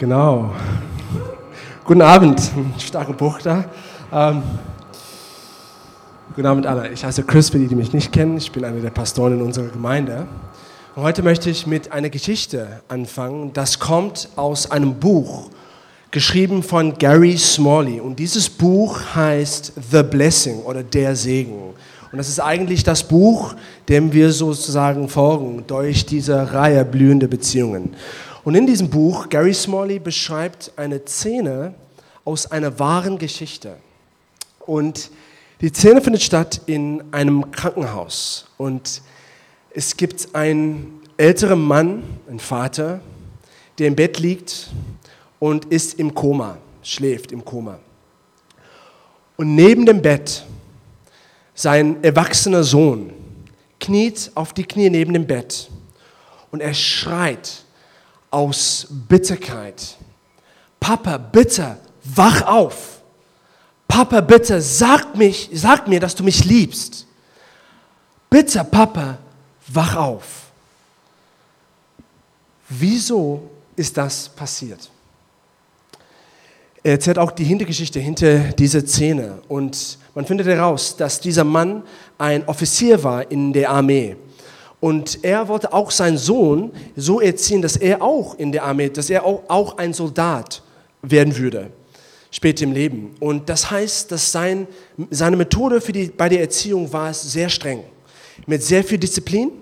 Genau. Guten Abend, starke Bruch da. Ähm, guten Abend alle. Ich heiße Chris, für die, die mich nicht kennen. Ich bin einer der Pastoren in unserer Gemeinde. Und heute möchte ich mit einer Geschichte anfangen. Das kommt aus einem Buch, geschrieben von Gary Smalley. Und dieses Buch heißt The Blessing oder Der Segen. Und das ist eigentlich das Buch, dem wir sozusagen folgen durch diese Reihe blühende Beziehungen. Und in diesem Buch, Gary Smalley beschreibt eine Szene aus einer wahren Geschichte. Und die Szene findet statt in einem Krankenhaus. Und es gibt einen älteren Mann, einen Vater, der im Bett liegt und ist im Koma, schläft im Koma. Und neben dem Bett sein erwachsener Sohn kniet auf die Knie neben dem Bett und er schreit aus Bitterkeit. Papa, bitte, wach auf. Papa, bitte, sag, mich, sag mir, dass du mich liebst. Bitte, Papa, wach auf. Wieso ist das passiert? Er erzählt auch die Hintergeschichte hinter dieser Szene. Und man findet heraus, dass dieser Mann ein Offizier war in der Armee. Und er wollte auch seinen Sohn so erziehen, dass er auch in der Armee, dass er auch, auch ein Soldat werden würde, später im Leben. Und das heißt, dass sein, seine Methode für die, bei der Erziehung war es sehr streng. Mit sehr viel Disziplin,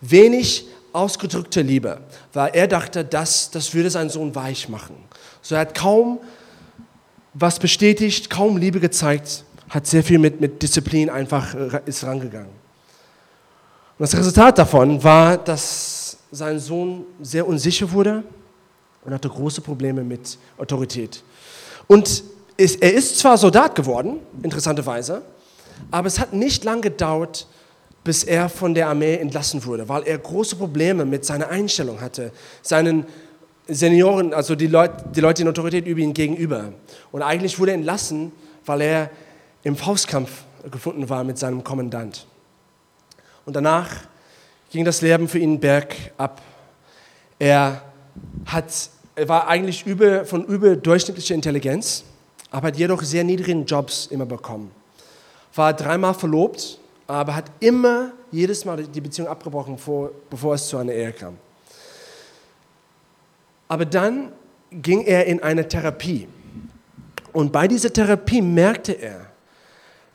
wenig ausgedrückte Liebe, weil er dachte, das, das würde seinen Sohn weich machen. So er hat kaum was bestätigt, kaum Liebe gezeigt, hat sehr viel mit, mit Disziplin einfach äh, ist rangegangen. Und das Resultat davon war, dass sein Sohn sehr unsicher wurde und hatte große Probleme mit Autorität. Und er ist zwar Soldat geworden, interessanterweise, aber es hat nicht lange gedauert, bis er von der Armee entlassen wurde, weil er große Probleme mit seiner Einstellung hatte, seinen Senioren, also die Leute, die Leute in Autorität über ihn gegenüber. Und eigentlich wurde er entlassen, weil er im Faustkampf gefunden war mit seinem Kommandant. Und danach ging das Leben für ihn bergab. Er, hat, er war eigentlich über, von überdurchschnittlicher Intelligenz, aber hat jedoch sehr niedrigen Jobs immer bekommen. War dreimal verlobt, aber hat immer jedes Mal die Beziehung abgebrochen, bevor, bevor es zu einer Ehe kam. Aber dann ging er in eine Therapie. Und bei dieser Therapie merkte er,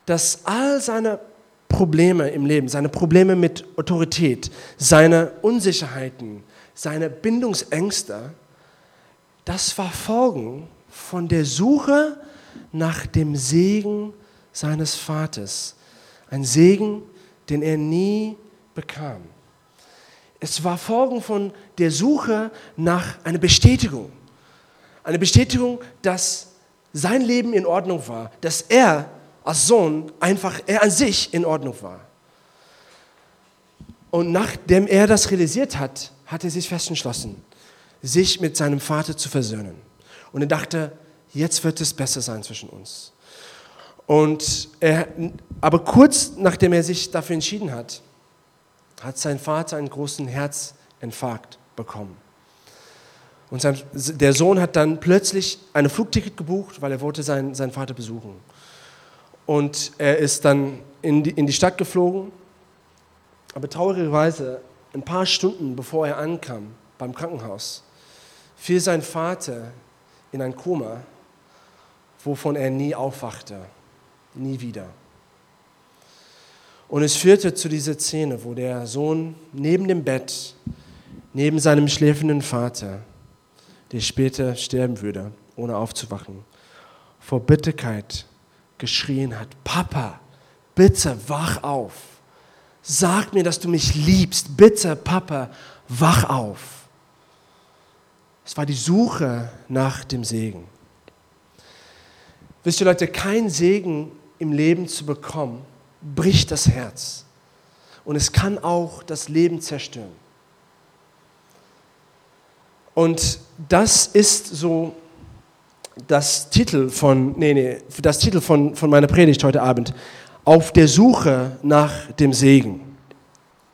dass all seine Probleme im Leben, seine Probleme mit Autorität, seine Unsicherheiten, seine Bindungsängste, das war Folgen von der Suche nach dem Segen seines Vaters. Ein Segen, den er nie bekam. Es war Folgen von der Suche nach einer Bestätigung. Eine Bestätigung, dass sein Leben in Ordnung war, dass er als Sohn einfach er an sich in Ordnung war. Und nachdem er das realisiert hat, hat er sich fest entschlossen, sich mit seinem Vater zu versöhnen. Und er dachte, jetzt wird es besser sein zwischen uns. Und er, aber kurz nachdem er sich dafür entschieden hat, hat sein Vater einen großen Herzinfarkt bekommen. Und sein, der Sohn hat dann plötzlich ein Flugticket gebucht, weil er wollte seinen, seinen Vater besuchen. Und er ist dann in die, in die Stadt geflogen. Aber traurigerweise, ein paar Stunden bevor er ankam beim Krankenhaus, fiel sein Vater in ein Koma, wovon er nie aufwachte. Nie wieder. Und es führte zu dieser Szene, wo der Sohn neben dem Bett, neben seinem schläfenden Vater, der später sterben würde, ohne aufzuwachen, vor Bitterkeit geschrien hat, Papa, bitte wach auf. Sag mir, dass du mich liebst. Bitte, Papa, wach auf. Es war die Suche nach dem Segen. Wisst ihr Leute, kein Segen im Leben zu bekommen, bricht das Herz. Und es kann auch das Leben zerstören. Und das ist so das Titel von, nee, nee, das Titel von, von meiner Predigt heute Abend. Auf der Suche nach dem Segen.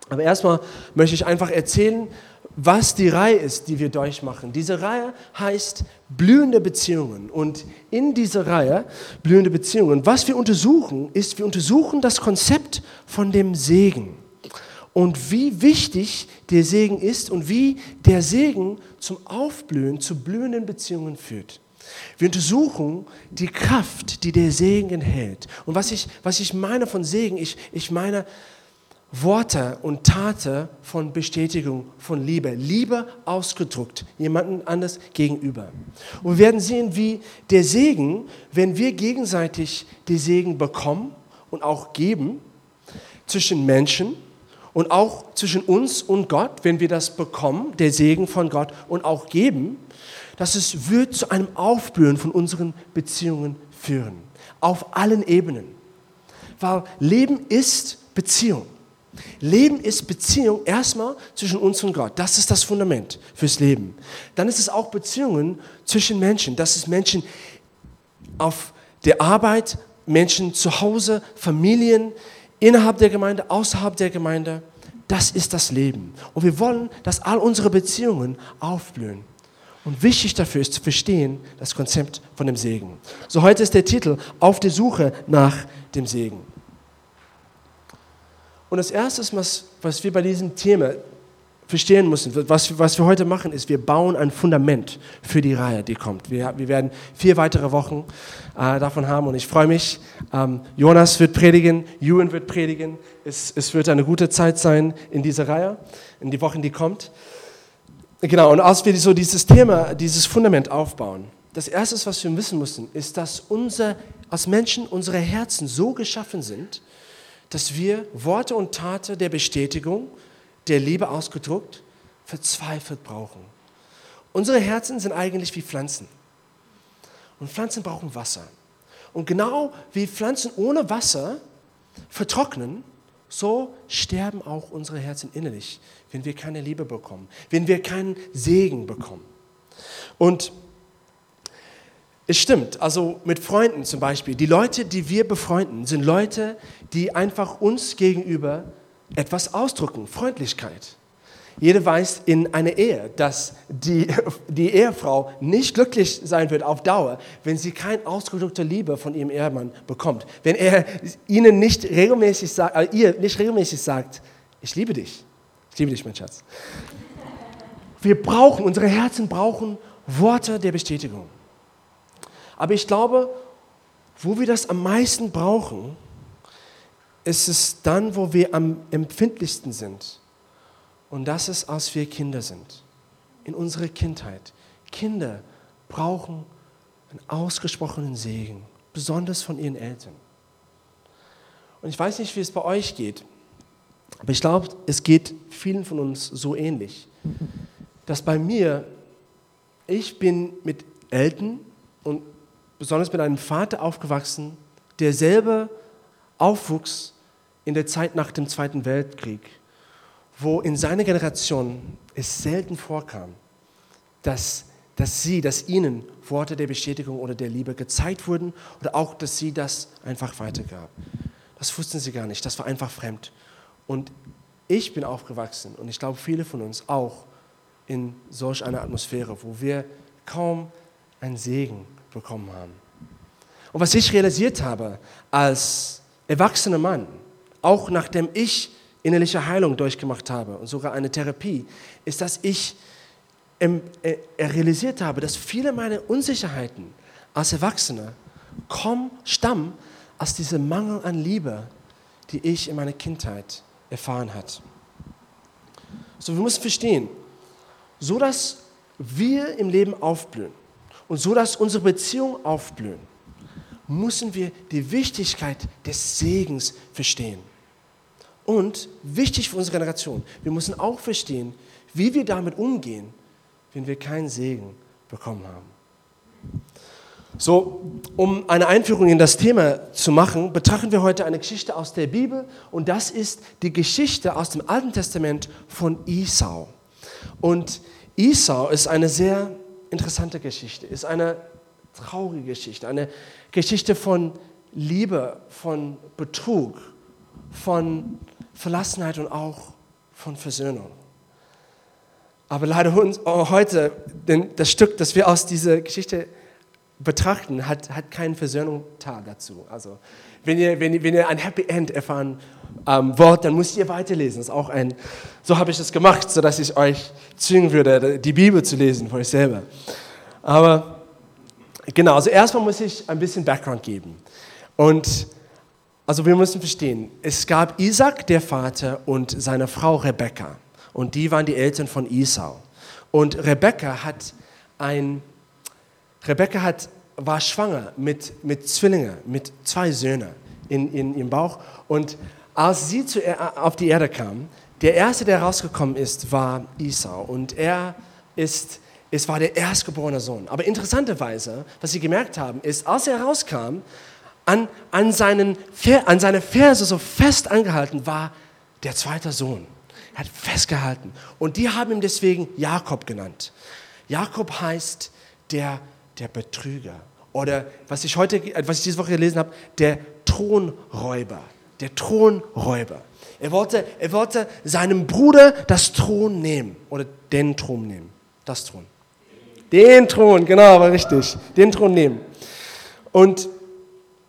Aber erstmal möchte ich einfach erzählen, was die Reihe ist, die wir durchmachen. Diese Reihe heißt blühende Beziehungen. Und in dieser Reihe blühende Beziehungen, was wir untersuchen, ist, wir untersuchen das Konzept von dem Segen. Und wie wichtig der Segen ist und wie der Segen zum Aufblühen, zu blühenden Beziehungen führt. Wir untersuchen die Kraft, die der Segen enthält. Und was ich, was ich meine von Segen, ich, ich meine Worte und Taten von Bestätigung, von Liebe. Liebe ausgedruckt, jemandem anders gegenüber. Und wir werden sehen, wie der Segen, wenn wir gegenseitig den Segen bekommen und auch geben, zwischen Menschen und auch zwischen uns und Gott, wenn wir das bekommen, der Segen von Gott und auch geben, dass es wird zu einem Aufblühen von unseren Beziehungen führen. Auf allen Ebenen. Weil Leben ist Beziehung. Leben ist Beziehung erstmal zwischen uns und Gott. Das ist das Fundament fürs Leben. Dann ist es auch Beziehungen zwischen Menschen. Das ist Menschen auf der Arbeit, Menschen zu Hause, Familien, innerhalb der Gemeinde, außerhalb der Gemeinde. Das ist das Leben. Und wir wollen, dass all unsere Beziehungen aufblühen. Und wichtig dafür ist zu verstehen das Konzept von dem Segen. So heute ist der Titel Auf der Suche nach dem Segen. Und das Erste, was, was wir bei diesem Thema verstehen müssen, was, was wir heute machen, ist, wir bauen ein Fundament für die Reihe, die kommt. Wir, wir werden vier weitere Wochen äh, davon haben und ich freue mich. Ähm, Jonas wird predigen, Ewan wird predigen. Es, es wird eine gute Zeit sein in dieser Reihe, in die Wochen, die kommt. Genau, und als wir so dieses Thema, dieses Fundament aufbauen, das Erste, was wir wissen müssen, ist, dass unser, als Menschen unsere Herzen so geschaffen sind, dass wir Worte und Taten der Bestätigung, der Liebe ausgedruckt, verzweifelt brauchen. Unsere Herzen sind eigentlich wie Pflanzen. Und Pflanzen brauchen Wasser. Und genau wie Pflanzen ohne Wasser vertrocknen, so sterben auch unsere Herzen innerlich, wenn wir keine Liebe bekommen, wenn wir keinen Segen bekommen. Und es stimmt, also mit Freunden zum Beispiel. Die Leute, die wir befreunden, sind Leute, die einfach uns gegenüber etwas ausdrücken, Freundlichkeit. Jeder weiß in einer Ehe, dass die, die Ehefrau nicht glücklich sein wird auf Dauer, wenn sie keine ausgedrückte Liebe von ihrem Ehemann bekommt. Wenn er ihnen nicht regelmäßig sagt, äh, ihr nicht regelmäßig sagt, ich liebe dich. Ich liebe dich, mein Schatz. Wir brauchen, unsere Herzen brauchen Worte der Bestätigung. Aber ich glaube, wo wir das am meisten brauchen, ist es dann, wo wir am empfindlichsten sind. Und das ist, als wir Kinder sind. In unserer Kindheit. Kinder brauchen einen ausgesprochenen Segen, besonders von ihren Eltern. Und ich weiß nicht, wie es bei euch geht, aber ich glaube, es geht vielen von uns so ähnlich, dass bei mir, ich bin mit Eltern und besonders mit einem Vater aufgewachsen, der selber aufwuchs in der Zeit nach dem Zweiten Weltkrieg, wo in seiner Generation es selten vorkam, dass, dass sie, dass ihnen Worte der Bestätigung oder der Liebe gezeigt wurden oder auch, dass sie das einfach weitergab. Das wussten sie gar nicht, das war einfach fremd. Und ich bin aufgewachsen und ich glaube viele von uns auch in solch einer Atmosphäre, wo wir kaum einen Segen bekommen haben. Und was ich realisiert habe als erwachsener Mann, auch nachdem ich innerliche Heilung durchgemacht habe und sogar eine Therapie, ist, dass ich äh, realisiert habe, dass viele meiner Unsicherheiten als Erwachsener kommen, stammen aus diesem Mangel an Liebe, die ich in meiner Kindheit erfahren habe. So, wir müssen verstehen, so dass wir im Leben aufblühen, und so dass unsere Beziehungen aufblühen, müssen wir die Wichtigkeit des Segens verstehen. Und wichtig für unsere Generation, wir müssen auch verstehen, wie wir damit umgehen, wenn wir keinen Segen bekommen haben. So, um eine Einführung in das Thema zu machen, betrachten wir heute eine Geschichte aus der Bibel und das ist die Geschichte aus dem Alten Testament von Isau. Und Isau ist eine sehr interessante Geschichte, ist eine traurige Geschichte, eine Geschichte von Liebe, von Betrug, von Verlassenheit und auch von Versöhnung. Aber leider uns, oh, heute, denn das Stück, das wir aus dieser Geschichte betrachten, hat, hat keinen Versöhnungstag dazu. Also, wenn ihr, wenn, ihr, wenn ihr ein Happy End erfahren ähm, wollt, dann müsst ihr weiterlesen. Das ist auch ein, so habe ich es gemacht, sodass ich euch zwingen würde, die Bibel zu lesen für euch selber. Aber genau, also erstmal muss ich ein bisschen Background geben. Und also wir müssen verstehen, es gab Isaac, der Vater, und seine Frau Rebekka. Und die waren die Eltern von Esau. Und Rebekka hat ein, Rebekka hat, war schwanger mit, mit Zwillingen, mit zwei Söhnen in, in ihrem Bauch. Und als sie zu, auf die Erde kam, der erste, der rausgekommen ist, war Esau. Und er ist, es war der erstgeborene Sohn. Aber interessanterweise, was sie gemerkt haben, ist, als er rauskam, an, an, seinen, an seine Ferse so fest angehalten war der zweite Sohn. Er hat festgehalten. Und die haben ihn deswegen Jakob genannt. Jakob heißt der, der Betrüger. Oder was ich heute, was ich diese Woche gelesen habe, der Thronräuber. Der Thronräuber. Er wollte, er wollte seinem Bruder das Thron nehmen. Oder den Thron nehmen. Das Thron. Den Thron, genau, war richtig. Den Thron nehmen. Und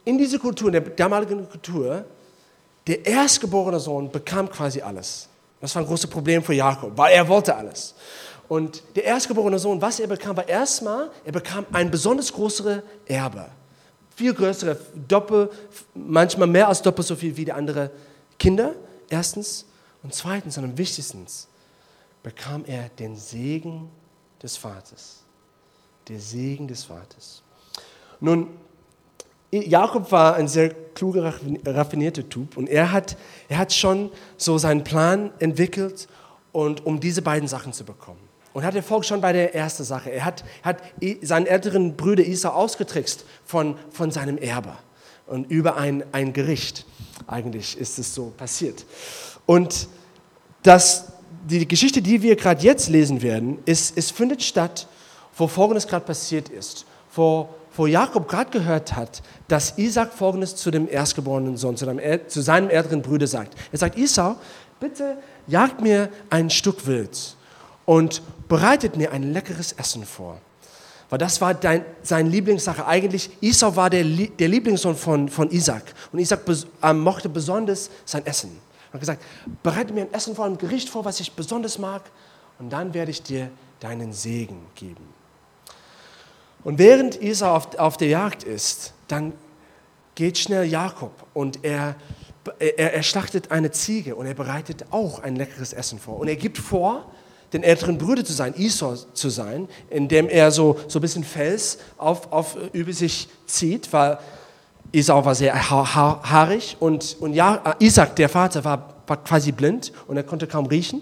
in dieser Kultur, in der damaligen Kultur, der erstgeborene Sohn bekam quasi alles. Das war ein großes Problem für Jakob, weil er wollte alles. Und der erstgeborene Sohn, was er bekam, war erstmal, er bekam ein besonders größere Erbe. Viel größere, doppelt, manchmal mehr als doppelt so viel wie die anderen Kinder, erstens. Und zweitens und am wichtigsten bekam er den Segen des Vaters. Der Segen des Vaters. Nun, Jakob war ein sehr kluger, raffinierter Typ und er hat, er hat schon so seinen Plan entwickelt, und, um diese beiden Sachen zu bekommen. Und hat Erfolg schon bei der ersten Sache. Er hat, hat seinen älteren Bruder Isa ausgetrickst von, von seinem Erbe und über ein, ein Gericht. Eigentlich ist es so passiert. Und das, die Geschichte, die wir gerade jetzt lesen werden, ist, es findet statt, wo Folgendes gerade passiert ist. Vor wo Jakob gerade gehört hat, dass Isaac folgendes zu dem erstgeborenen Sohn, zu, dem, zu seinem älteren Bruder sagt. Er sagt, Isau, bitte jagt mir ein Stück Wild und bereitet mir ein leckeres Essen vor. Weil das war dein, seine Lieblingssache. Eigentlich, Isau war der, der Lieblingssohn von, von Isaac. Und Isaac bes, äh, mochte besonders sein Essen. Er hat gesagt, bereite mir ein Essen vor, ein Gericht vor, was ich besonders mag. Und dann werde ich dir deinen Segen geben. Und während Isa auf, auf der Jagd ist, dann geht schnell Jakob und er, er, er schlachtet eine Ziege und er bereitet auch ein leckeres Essen vor. Und er gibt vor, den älteren Bruder zu sein, Esau zu sein, indem er so, so ein bisschen Fels auf, auf, über sich zieht, weil Esau war sehr haarig und, und ja, Isaac, der Vater, war, war quasi blind und er konnte kaum riechen.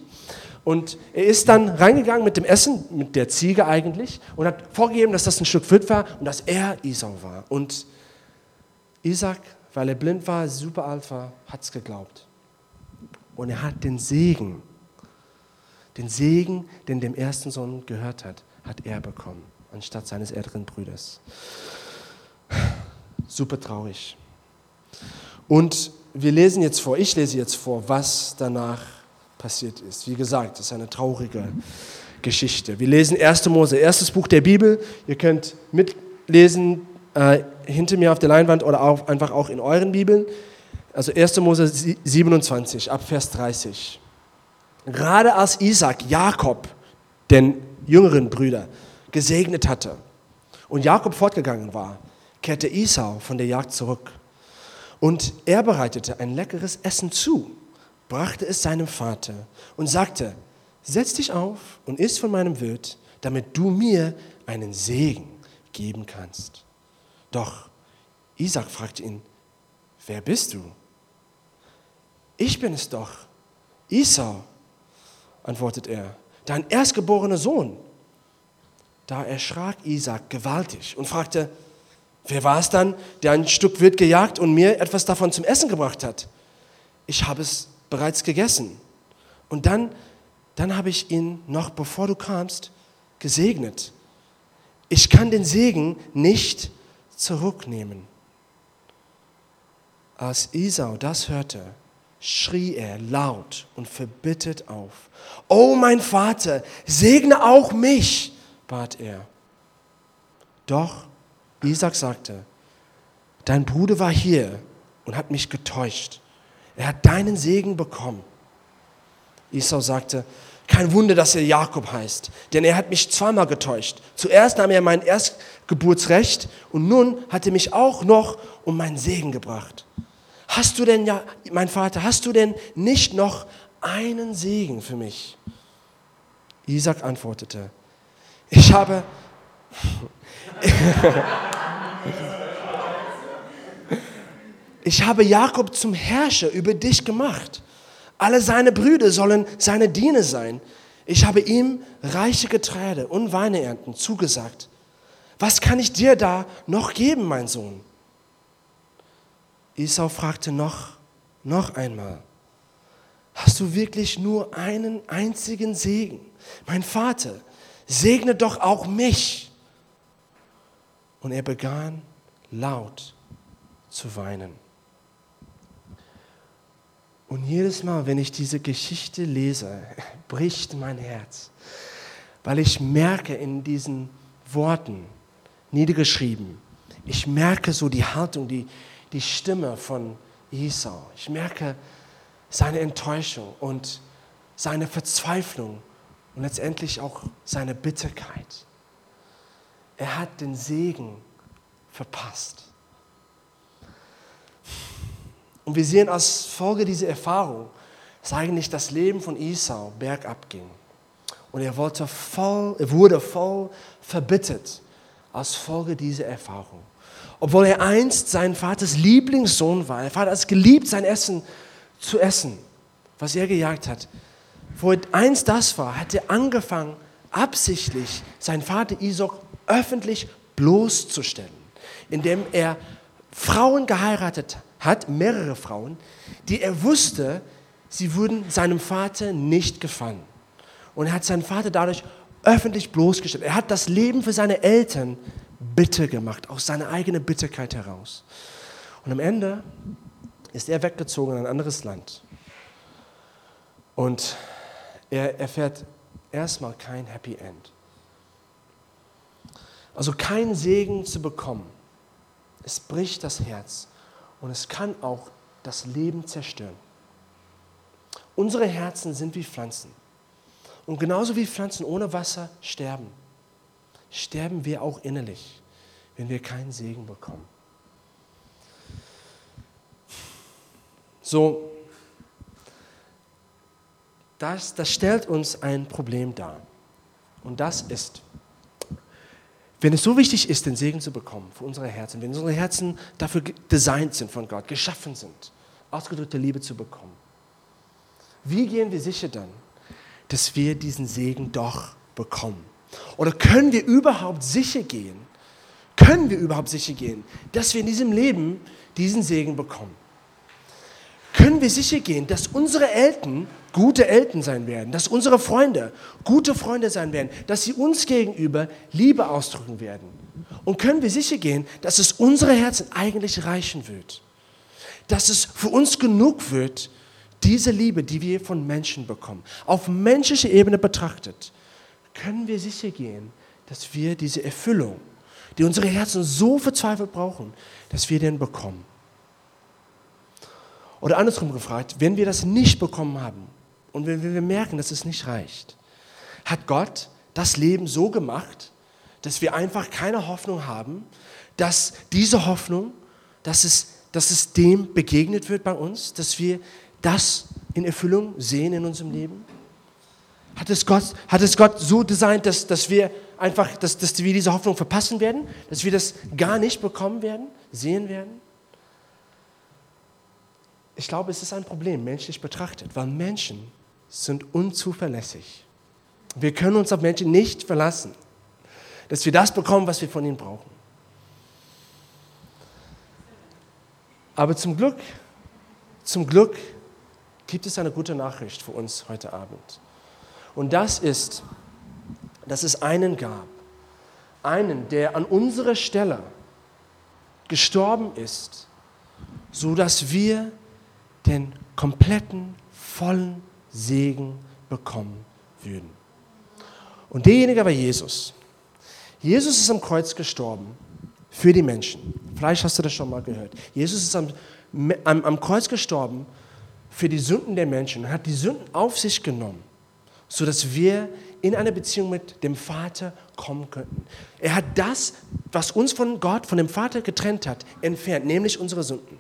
Und er ist dann reingegangen mit dem Essen, mit der Ziege eigentlich, und hat vorgegeben, dass das ein Stück Wild war und dass er Isau war. Und Isaac, weil er blind war, super alt war, hat es geglaubt. Und er hat den Segen, den Segen, den dem ersten Sohn gehört hat, hat er bekommen, anstatt seines älteren Bruders. Super traurig. Und wir lesen jetzt vor, ich lese jetzt vor, was danach passiert ist. Wie gesagt, das ist eine traurige Geschichte. Wir lesen 1. Mose, erstes Buch der Bibel. Ihr könnt mitlesen äh, hinter mir auf der Leinwand oder auch, einfach auch in euren Bibeln. Also 1. Mose 27, ab Vers 30. Gerade als Isaac Jakob, den jüngeren Brüder, gesegnet hatte und Jakob fortgegangen war, kehrte Esau von der Jagd zurück. Und er bereitete ein leckeres Essen zu brachte es seinem Vater und sagte, setz dich auf und iss von meinem Wild, damit du mir einen Segen geben kannst. Doch Isaac fragte ihn, wer bist du? Ich bin es doch, Esau, antwortet er, dein erstgeborener Sohn. Da erschrak Isaac gewaltig und fragte, wer war es dann, der ein Stück Wild gejagt und mir etwas davon zum Essen gebracht hat? Ich habe es bereits gegessen. Und dann, dann habe ich ihn noch bevor du kamst gesegnet. Ich kann den Segen nicht zurücknehmen. Als Isau das hörte, schrie er laut und verbittet auf. Oh mein Vater, segne auch mich, bat er. Doch Isaac sagte, dein Bruder war hier und hat mich getäuscht. Er hat deinen Segen bekommen. Esau sagte, kein Wunder, dass er Jakob heißt, denn er hat mich zweimal getäuscht. Zuerst nahm er mein Erstgeburtsrecht und nun hat er mich auch noch um meinen Segen gebracht. Hast du denn, ja, mein Vater, hast du denn nicht noch einen Segen für mich? Isaac antwortete, ich habe, ich habe Jakob zum Herrscher über dich gemacht. Alle seine Brüder sollen seine Diener sein. Ich habe ihm reiche Getreide und Weineernten zugesagt. Was kann ich dir da noch geben, mein Sohn? Esau fragte noch, noch einmal, hast du wirklich nur einen einzigen Segen? Mein Vater, segne doch auch mich. Und er begann laut zu weinen. Und jedes Mal, wenn ich diese Geschichte lese, bricht mein Herz, weil ich merke in diesen Worten, niedergeschrieben, ich merke so die Haltung, die, die Stimme von Esau. Ich merke seine Enttäuschung und seine Verzweiflung und letztendlich auch seine Bitterkeit. Er hat den Segen verpasst. Und wir sehen als Folge dieser Erfahrung, dass eigentlich das Leben von Esau bergab ging. Und er, wollte voll, er wurde voll verbittert als Folge dieser Erfahrung. Obwohl er einst sein Vaters Lieblingssohn war. Er hat es geliebt, sein Essen zu essen, was er gejagt hat. Wo er einst das war, hat er angefangen, absichtlich seinen Vater Isaac öffentlich bloßzustellen, indem er Frauen geheiratet hat, mehrere Frauen, die er wusste, sie würden seinem Vater nicht gefallen. Und er hat seinen Vater dadurch öffentlich bloßgestellt. Er hat das Leben für seine Eltern bitter gemacht, aus seiner eigenen Bitterkeit heraus. Und am Ende ist er weggezogen in ein anderes Land. Und er erfährt erstmal kein Happy End. Also kein Segen zu bekommen. Es bricht das Herz und es kann auch das Leben zerstören. Unsere Herzen sind wie Pflanzen. Und genauso wie Pflanzen ohne Wasser sterben, sterben wir auch innerlich, wenn wir keinen Segen bekommen. So, das, das stellt uns ein Problem dar. Und das ist, wenn es so wichtig ist, den Segen zu bekommen für unsere Herzen, wenn unsere Herzen dafür designt sind von Gott, geschaffen sind, ausgedrückte Liebe zu bekommen, wie gehen wir sicher dann, dass wir diesen Segen doch bekommen? Oder können wir überhaupt sicher gehen, können wir überhaupt sicher gehen, dass wir in diesem Leben diesen Segen bekommen? Können wir sicher gehen, dass unsere Eltern gute Eltern sein werden, dass unsere Freunde gute Freunde sein werden, dass sie uns gegenüber Liebe ausdrücken werden? Und können wir sicher gehen, dass es unsere Herzen eigentlich reichen wird? Dass es für uns genug wird, diese Liebe, die wir von Menschen bekommen, auf menschlicher Ebene betrachtet, können wir sicher gehen, dass wir diese Erfüllung, die unsere Herzen so verzweifelt brauchen, dass wir den bekommen. Oder andersrum gefragt, wenn wir das nicht bekommen haben und wenn wir merken, dass es nicht reicht, hat Gott das Leben so gemacht, dass wir einfach keine Hoffnung haben, dass diese Hoffnung, dass es, dass es dem begegnet wird bei uns, dass wir das in Erfüllung sehen in unserem Leben? Hat es Gott, hat es Gott so designt, dass, dass wir einfach, dass, dass wir diese Hoffnung verpassen werden, dass wir das gar nicht bekommen werden, sehen werden? Ich glaube, es ist ein Problem, menschlich betrachtet, weil Menschen sind unzuverlässig. Wir können uns auf Menschen nicht verlassen, dass wir das bekommen, was wir von ihnen brauchen. Aber zum Glück, zum Glück gibt es eine gute Nachricht für uns heute Abend. Und das ist, dass es einen gab, einen, der an unserer Stelle gestorben ist, so dass wir den kompletten, vollen Segen bekommen würden. Und derjenige war Jesus. Jesus ist am Kreuz gestorben für die Menschen. Vielleicht hast du das schon mal gehört. Jesus ist am, am, am Kreuz gestorben für die Sünden der Menschen und hat die Sünden auf sich genommen, sodass wir in eine Beziehung mit dem Vater kommen könnten. Er hat das, was uns von Gott, von dem Vater getrennt hat, entfernt, nämlich unsere Sünden.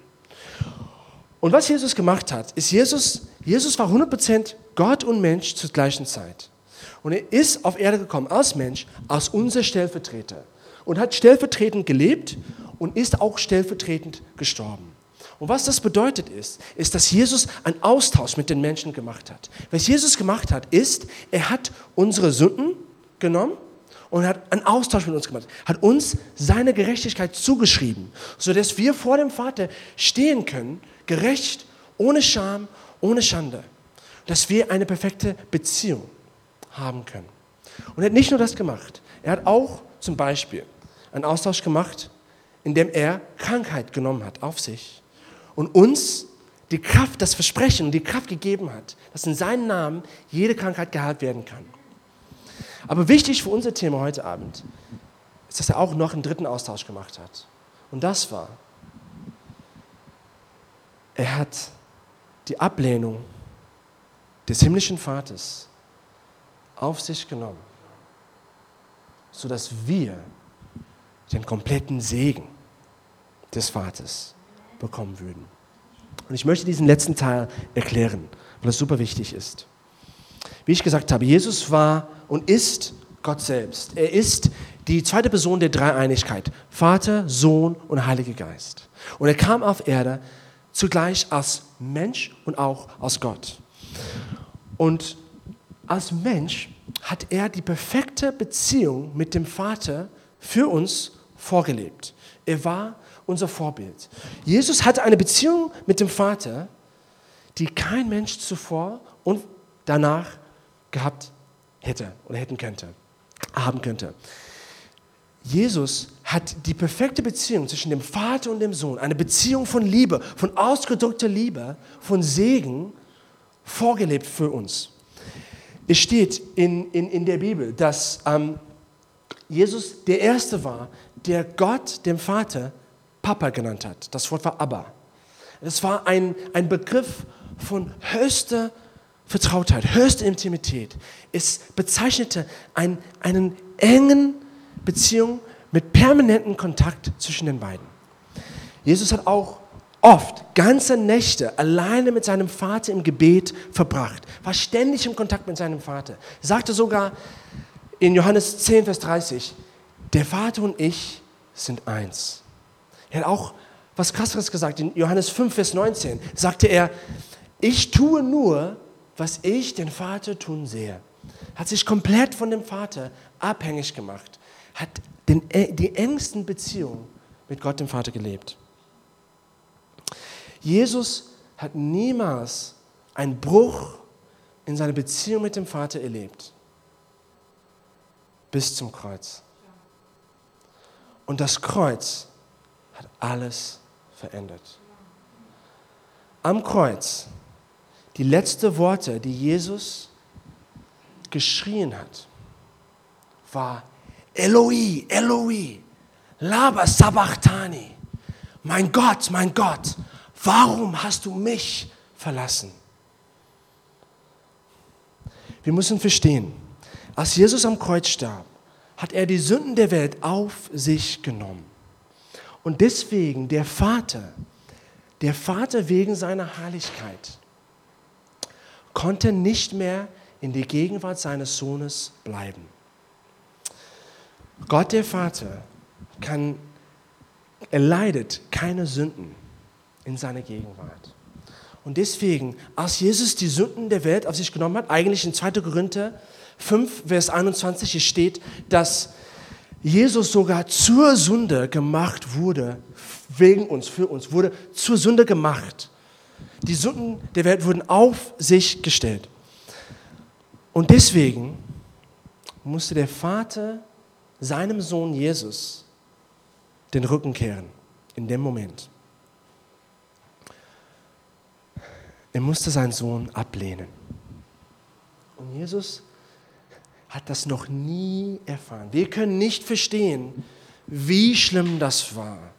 Und was Jesus gemacht hat, ist, Jesus, Jesus war 100% Gott und Mensch zur gleichen Zeit. Und er ist auf Erde gekommen als Mensch, als unser Stellvertreter. Und hat stellvertretend gelebt und ist auch stellvertretend gestorben. Und was das bedeutet ist, ist, dass Jesus einen Austausch mit den Menschen gemacht hat. Was Jesus gemacht hat, ist, er hat unsere Sünden genommen und hat einen Austausch mit uns gemacht, hat uns seine Gerechtigkeit zugeschrieben, sodass wir vor dem Vater stehen können, gerecht, ohne Scham, ohne Schande, dass wir eine perfekte Beziehung haben können. Und er hat nicht nur das gemacht, er hat auch zum Beispiel einen Austausch gemacht, indem er Krankheit genommen hat auf sich und uns die Kraft, das Versprechen die Kraft gegeben hat, dass in seinem Namen jede Krankheit geheilt werden kann. Aber wichtig für unser Thema heute Abend ist, dass er auch noch einen dritten Austausch gemacht hat. Und das war, er hat die Ablehnung des himmlischen Vaters auf sich genommen, sodass wir den kompletten Segen des Vaters bekommen würden. Und ich möchte diesen letzten Teil erklären, weil es super wichtig ist. Wie ich gesagt habe, Jesus war und ist Gott selbst. Er ist die zweite Person der Dreieinigkeit, Vater, Sohn und Heiliger Geist. Und er kam auf Erde zugleich als Mensch und auch als Gott. Und als Mensch hat er die perfekte Beziehung mit dem Vater für uns vorgelebt. Er war unser Vorbild. Jesus hatte eine Beziehung mit dem Vater, die kein Mensch zuvor und danach gehabt hätte oder hätten könnte, haben könnte. Jesus hat die perfekte Beziehung zwischen dem Vater und dem Sohn, eine Beziehung von Liebe, von ausgedrückter Liebe, von Segen vorgelebt für uns. Es steht in, in, in der Bibel, dass ähm, Jesus der Erste war, der Gott, dem Vater, Papa genannt hat. Das Wort war Abba. Das war ein, ein Begriff von höchster Vertrautheit, höchster Intimität. Es bezeichnete ein, einen engen Beziehung mit permanentem Kontakt zwischen den beiden. Jesus hat auch oft ganze Nächte alleine mit seinem Vater im Gebet verbracht, war ständig im Kontakt mit seinem Vater. Sagte sogar in Johannes 10, Vers 30, der Vater und ich sind eins. Er hat auch was krasseres gesagt. In Johannes 5, Vers 19 sagte er, ich tue nur, was ich den Vater tun sehe. Hat sich komplett von dem Vater abhängig gemacht. Hat den, die engsten Beziehungen mit Gott, dem Vater, gelebt. Jesus hat niemals einen Bruch in seiner Beziehung mit dem Vater erlebt. Bis zum Kreuz. Und das Kreuz hat alles verändert. Am Kreuz, die letzten Worte, die Jesus geschrien hat, war Eloi, Eloi, Laba Sabachthani. Mein Gott, mein Gott, warum hast du mich verlassen? Wir müssen verstehen, als Jesus am Kreuz starb, hat er die Sünden der Welt auf sich genommen. Und deswegen der Vater, der Vater wegen seiner Heiligkeit, konnte nicht mehr in der Gegenwart seines Sohnes bleiben. Gott der Vater kann, er leidet keine Sünden in seiner Gegenwart. Und deswegen, als Jesus die Sünden der Welt auf sich genommen hat, eigentlich in 2. Korinther 5, Vers 21 steht, dass Jesus sogar zur Sünde gemacht wurde, wegen uns, für uns, wurde zur Sünde gemacht. Die Sünden der Welt wurden auf sich gestellt. Und deswegen musste der Vater seinem Sohn Jesus den Rücken kehren, in dem Moment. er musste seinen Sohn ablehnen. Und Jesus hat das noch nie erfahren. Wir können nicht verstehen, wie schlimm das war.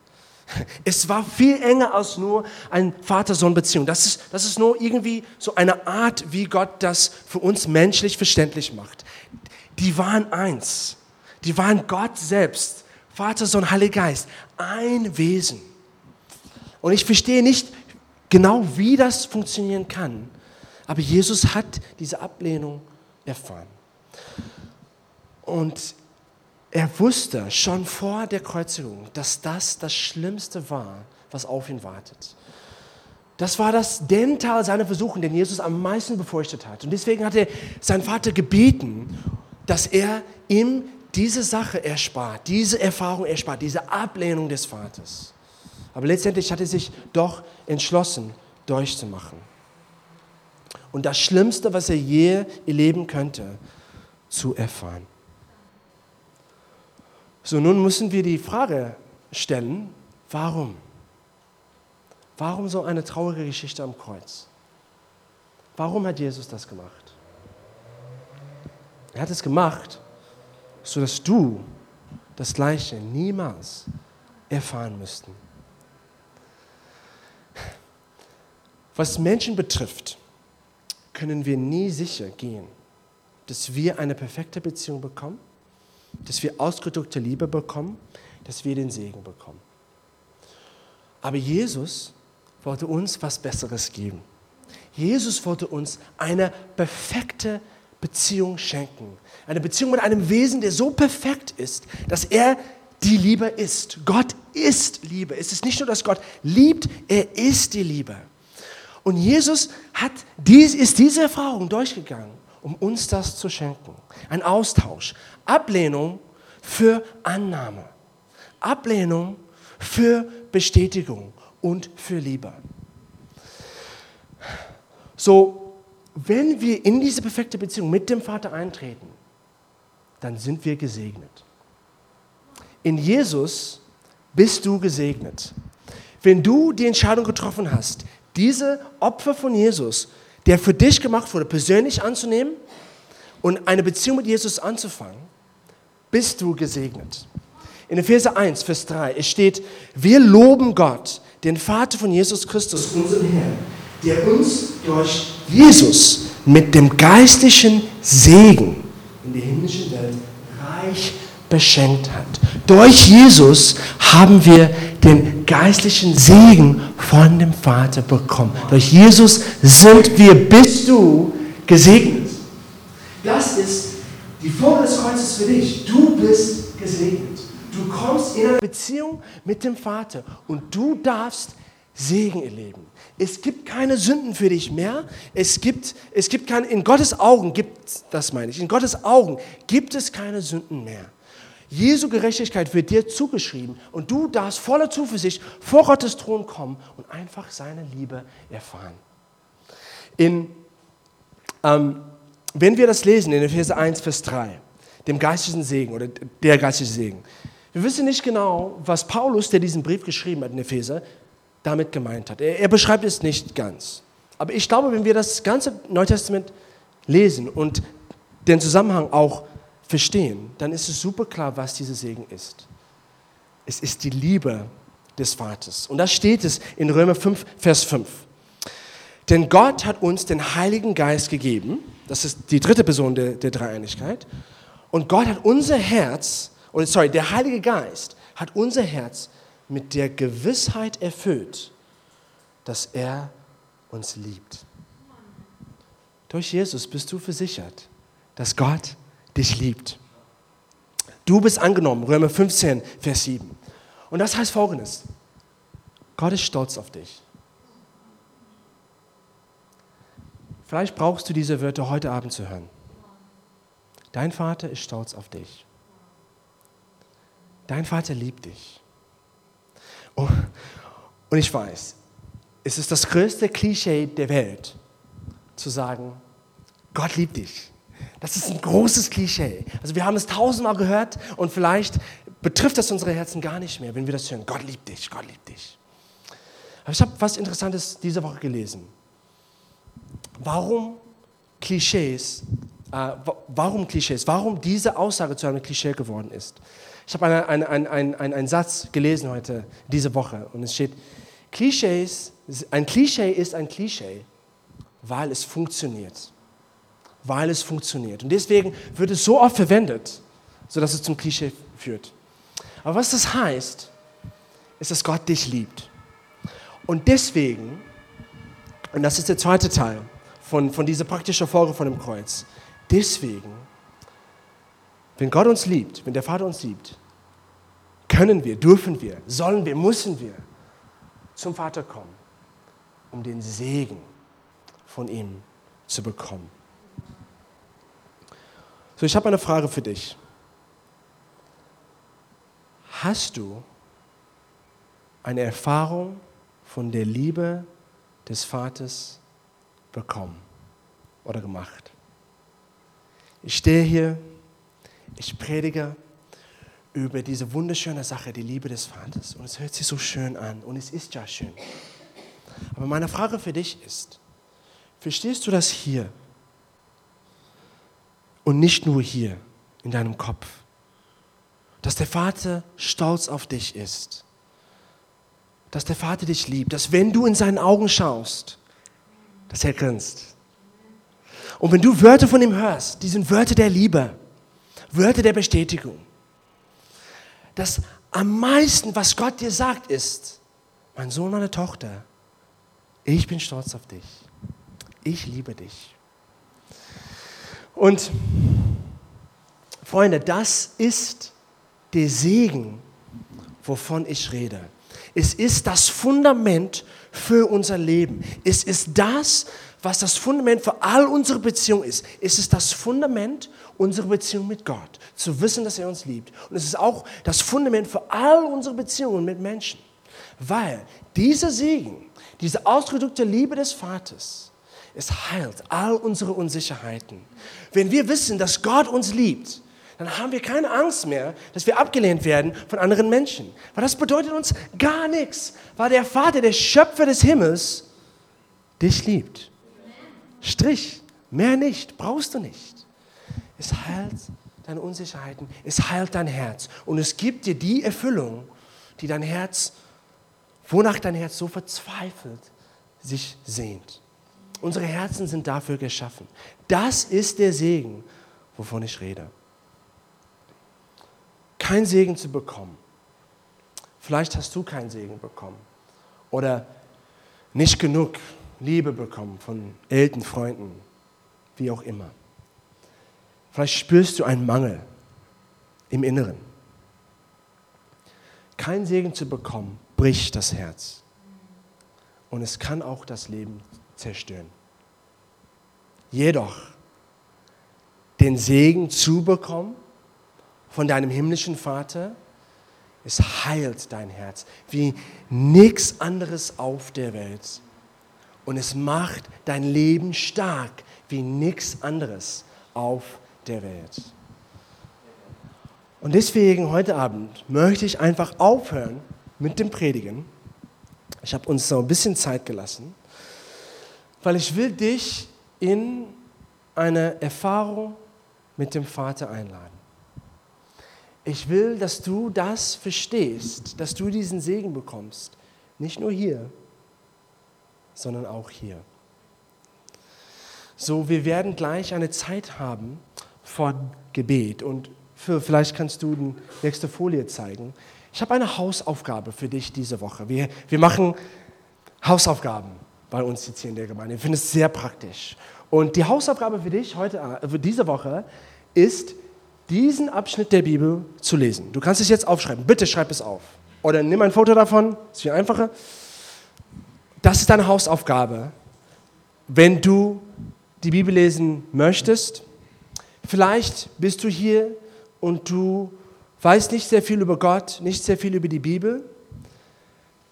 Es war viel enger als nur eine Vater-Sohn-Beziehung. Das ist, das ist nur irgendwie so eine Art, wie Gott das für uns menschlich verständlich macht. Die waren eins. Die waren Gott selbst. Vater, Sohn, Heiliger Geist. Ein Wesen. Und ich verstehe nicht genau, wie das funktionieren kann. Aber Jesus hat diese Ablehnung erfahren. Und er wusste schon vor der Kreuzigung, dass das das Schlimmste war, was auf ihn wartet. Das war das den Teil seiner Versuchung, den Jesus am meisten befürchtet hat. Und deswegen hat er seinen Vater gebeten, dass er ihm diese Sache erspart, diese Erfahrung erspart, diese Ablehnung des Vaters. Aber letztendlich hat er sich doch entschlossen, durchzumachen. Und das Schlimmste, was er je erleben könnte, zu erfahren. So, nun müssen wir die Frage stellen, warum? Warum so eine traurige Geschichte am Kreuz? Warum hat Jesus das gemacht? Er hat es gemacht, sodass du das Gleiche niemals erfahren müssten. Was Menschen betrifft, können wir nie sicher gehen, dass wir eine perfekte Beziehung bekommen dass wir ausgedrückte Liebe bekommen, dass wir den Segen bekommen. Aber Jesus wollte uns was Besseres geben. Jesus wollte uns eine perfekte Beziehung schenken. Eine Beziehung mit einem Wesen, der so perfekt ist, dass er die Liebe ist. Gott ist Liebe. Es ist nicht nur, dass Gott liebt, er ist die Liebe. Und Jesus hat dies, ist diese Erfahrung durchgegangen, um uns das zu schenken. Ein Austausch, Ablehnung für Annahme. Ablehnung für Bestätigung und für Liebe. So, wenn wir in diese perfekte Beziehung mit dem Vater eintreten, dann sind wir gesegnet. In Jesus bist du gesegnet. Wenn du die Entscheidung getroffen hast, diese Opfer von Jesus, der für dich gemacht wurde, persönlich anzunehmen und eine Beziehung mit Jesus anzufangen, bist du gesegnet. In Epheser 1, Vers 3, es steht, wir loben Gott, den Vater von Jesus Christus, unseren Herrn, der uns durch Jesus mit dem geistlichen Segen in der himmlischen Welt reich beschenkt hat. Durch Jesus haben wir den geistlichen Segen von dem Vater bekommen. Durch Jesus sind wir, bist du gesegnet. Das ist Folge des Kreuzes für dich. Du bist gesegnet. Du kommst in eine Beziehung mit dem Vater und du darfst Segen erleben. Es gibt keine Sünden für dich mehr. Es gibt, es gibt keine, in Gottes Augen gibt, das meine ich, in Gottes Augen gibt es keine Sünden mehr. Jesu Gerechtigkeit wird dir zugeschrieben und du darfst voller Zuversicht vor Gottes Thron kommen und einfach seine Liebe erfahren. In ähm, wenn wir das lesen in Epheser 1, Vers 3, dem geistlichen Segen oder der geistliche Segen, wir wissen nicht genau, was Paulus, der diesen Brief geschrieben hat in Epheser, damit gemeint hat. Er, er beschreibt es nicht ganz. Aber ich glaube, wenn wir das ganze Neue Testament lesen und den Zusammenhang auch verstehen, dann ist es super klar, was dieser Segen ist. Es ist die Liebe des Vaters. Und da steht es in Römer 5, Vers 5. Denn Gott hat uns den Heiligen Geist gegeben, das ist die dritte Person der, der Dreieinigkeit. Und Gott hat unser Herz, oder sorry, der Heilige Geist hat unser Herz mit der Gewissheit erfüllt, dass er uns liebt. Durch Jesus bist du versichert, dass Gott dich liebt. Du bist angenommen, Römer 15, Vers 7. Und das heißt folgendes: Gott ist stolz auf dich. Vielleicht brauchst du diese Wörter heute Abend zu hören. Dein Vater ist stolz auf dich. Dein Vater liebt dich. Oh, und ich weiß, es ist das größte Klischee der Welt, zu sagen, Gott liebt dich. Das ist ein großes Klischee. Also wir haben es tausendmal gehört und vielleicht betrifft das unsere Herzen gar nicht mehr, wenn wir das hören. Gott liebt dich, Gott liebt dich. Aber ich habe was Interessantes diese Woche gelesen. Warum Klischees, äh, warum Klischees, warum diese Aussage zu einem Klischee geworden ist. Ich habe eine, eine, eine, einen, einen Satz gelesen heute, diese Woche, und es steht, Klischees, ein Klischee ist ein Klischee, weil es funktioniert. Weil es funktioniert. Und deswegen wird es so oft verwendet, sodass es zum Klischee führt. Aber was das heißt, ist, dass Gott dich liebt. Und deswegen, und das ist der zweite Teil von, von dieser praktischen Folge von dem Kreuz, deswegen, wenn Gott uns liebt, wenn der Vater uns liebt, können wir, dürfen wir, sollen wir, müssen wir zum Vater kommen, um den Segen von ihm zu bekommen. So, ich habe eine Frage für dich. Hast du eine Erfahrung von der Liebe des Vaters bekommen oder gemacht? Ich stehe hier, ich predige über diese wunderschöne Sache, die Liebe des Vaters. Und es hört sich so schön an und es ist ja schön. Aber meine Frage für dich ist, verstehst du das hier? Und nicht nur hier in deinem Kopf. Dass der Vater stolz auf dich ist. Dass der Vater dich liebt. Dass wenn du in seinen Augen schaust, dass er grinst. Und wenn du Wörter von ihm hörst, die sind Wörter der Liebe, Wörter der Bestätigung das am meisten, was Gott dir sagt, ist, mein Sohn, meine Tochter, ich bin stolz auf dich. Ich liebe dich. Und Freunde, das ist der Segen, wovon ich rede. Es ist das Fundament für unser Leben. Es ist das, was das Fundament für all unsere Beziehungen ist. Es ist das Fundament unserer Beziehung mit Gott, zu wissen, dass er uns liebt. Und es ist auch das Fundament für all unsere Beziehungen mit Menschen. Weil dieser Segen, diese ausgedrückte Liebe des Vaters, es heilt all unsere Unsicherheiten. Wenn wir wissen, dass Gott uns liebt, dann haben wir keine Angst mehr, dass wir abgelehnt werden von anderen Menschen. Weil das bedeutet uns gar nichts, weil der Vater, der Schöpfer des Himmels, dich liebt. Strich. Mehr nicht, brauchst du nicht. Es heilt deine Unsicherheiten, es heilt dein Herz und es gibt dir die Erfüllung, die dein Herz, wonach dein Herz so verzweifelt sich sehnt. Unsere Herzen sind dafür geschaffen. Das ist der Segen, wovon ich rede. Kein Segen zu bekommen. Vielleicht hast du keinen Segen bekommen oder nicht genug Liebe bekommen von Eltern, Freunden, wie auch immer. Vielleicht spürst du einen Mangel im Inneren. Kein Segen zu bekommen, bricht das Herz. Und es kann auch das Leben zerstören. Jedoch den Segen zu bekommen von deinem himmlischen Vater, es heilt dein Herz wie nichts anderes auf der Welt und es macht dein Leben stark wie nichts anderes auf der Welt. Und deswegen heute Abend möchte ich einfach aufhören mit dem Predigen. Ich habe uns so ein bisschen Zeit gelassen, weil ich will dich in eine Erfahrung mit dem Vater einladen. Ich will, dass du das verstehst, dass du diesen Segen bekommst. Nicht nur hier, sondern auch hier. So, wir werden gleich eine Zeit haben vor Gebet und für, vielleicht kannst du die nächste Folie zeigen. Ich habe eine Hausaufgabe für dich diese Woche. Wir, wir machen Hausaufgaben bei uns jetzt hier in der Gemeinde. Ich finde es sehr praktisch. Und die Hausaufgabe für dich heute, äh, für diese Woche ist, diesen Abschnitt der Bibel zu lesen. Du kannst es jetzt aufschreiben. Bitte schreib es auf. Oder nimm ein Foto davon. Ist viel einfacher. Das ist deine Hausaufgabe, wenn du die Bibel lesen möchtest. Vielleicht bist du hier und du weißt nicht sehr viel über Gott, nicht sehr viel über die Bibel.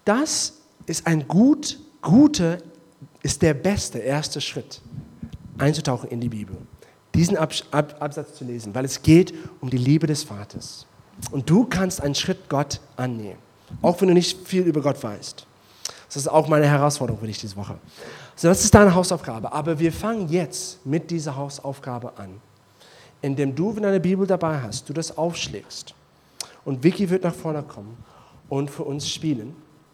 Das ist ein gut, guter, ist der beste erste Schritt, einzutauchen in die Bibel. Diesen Absatz zu lesen, weil es geht um die Liebe des Vaters. Und du kannst einen Schritt Gott annehmen, auch wenn du nicht viel über Gott weißt. Das ist auch meine Herausforderung für dich diese Woche. So, das ist deine Hausaufgabe. Aber wir fangen jetzt mit dieser Hausaufgabe an, indem du, wenn du eine Bibel dabei hast, du das aufschlägst. Und Vicky wird nach vorne kommen und für uns spielen.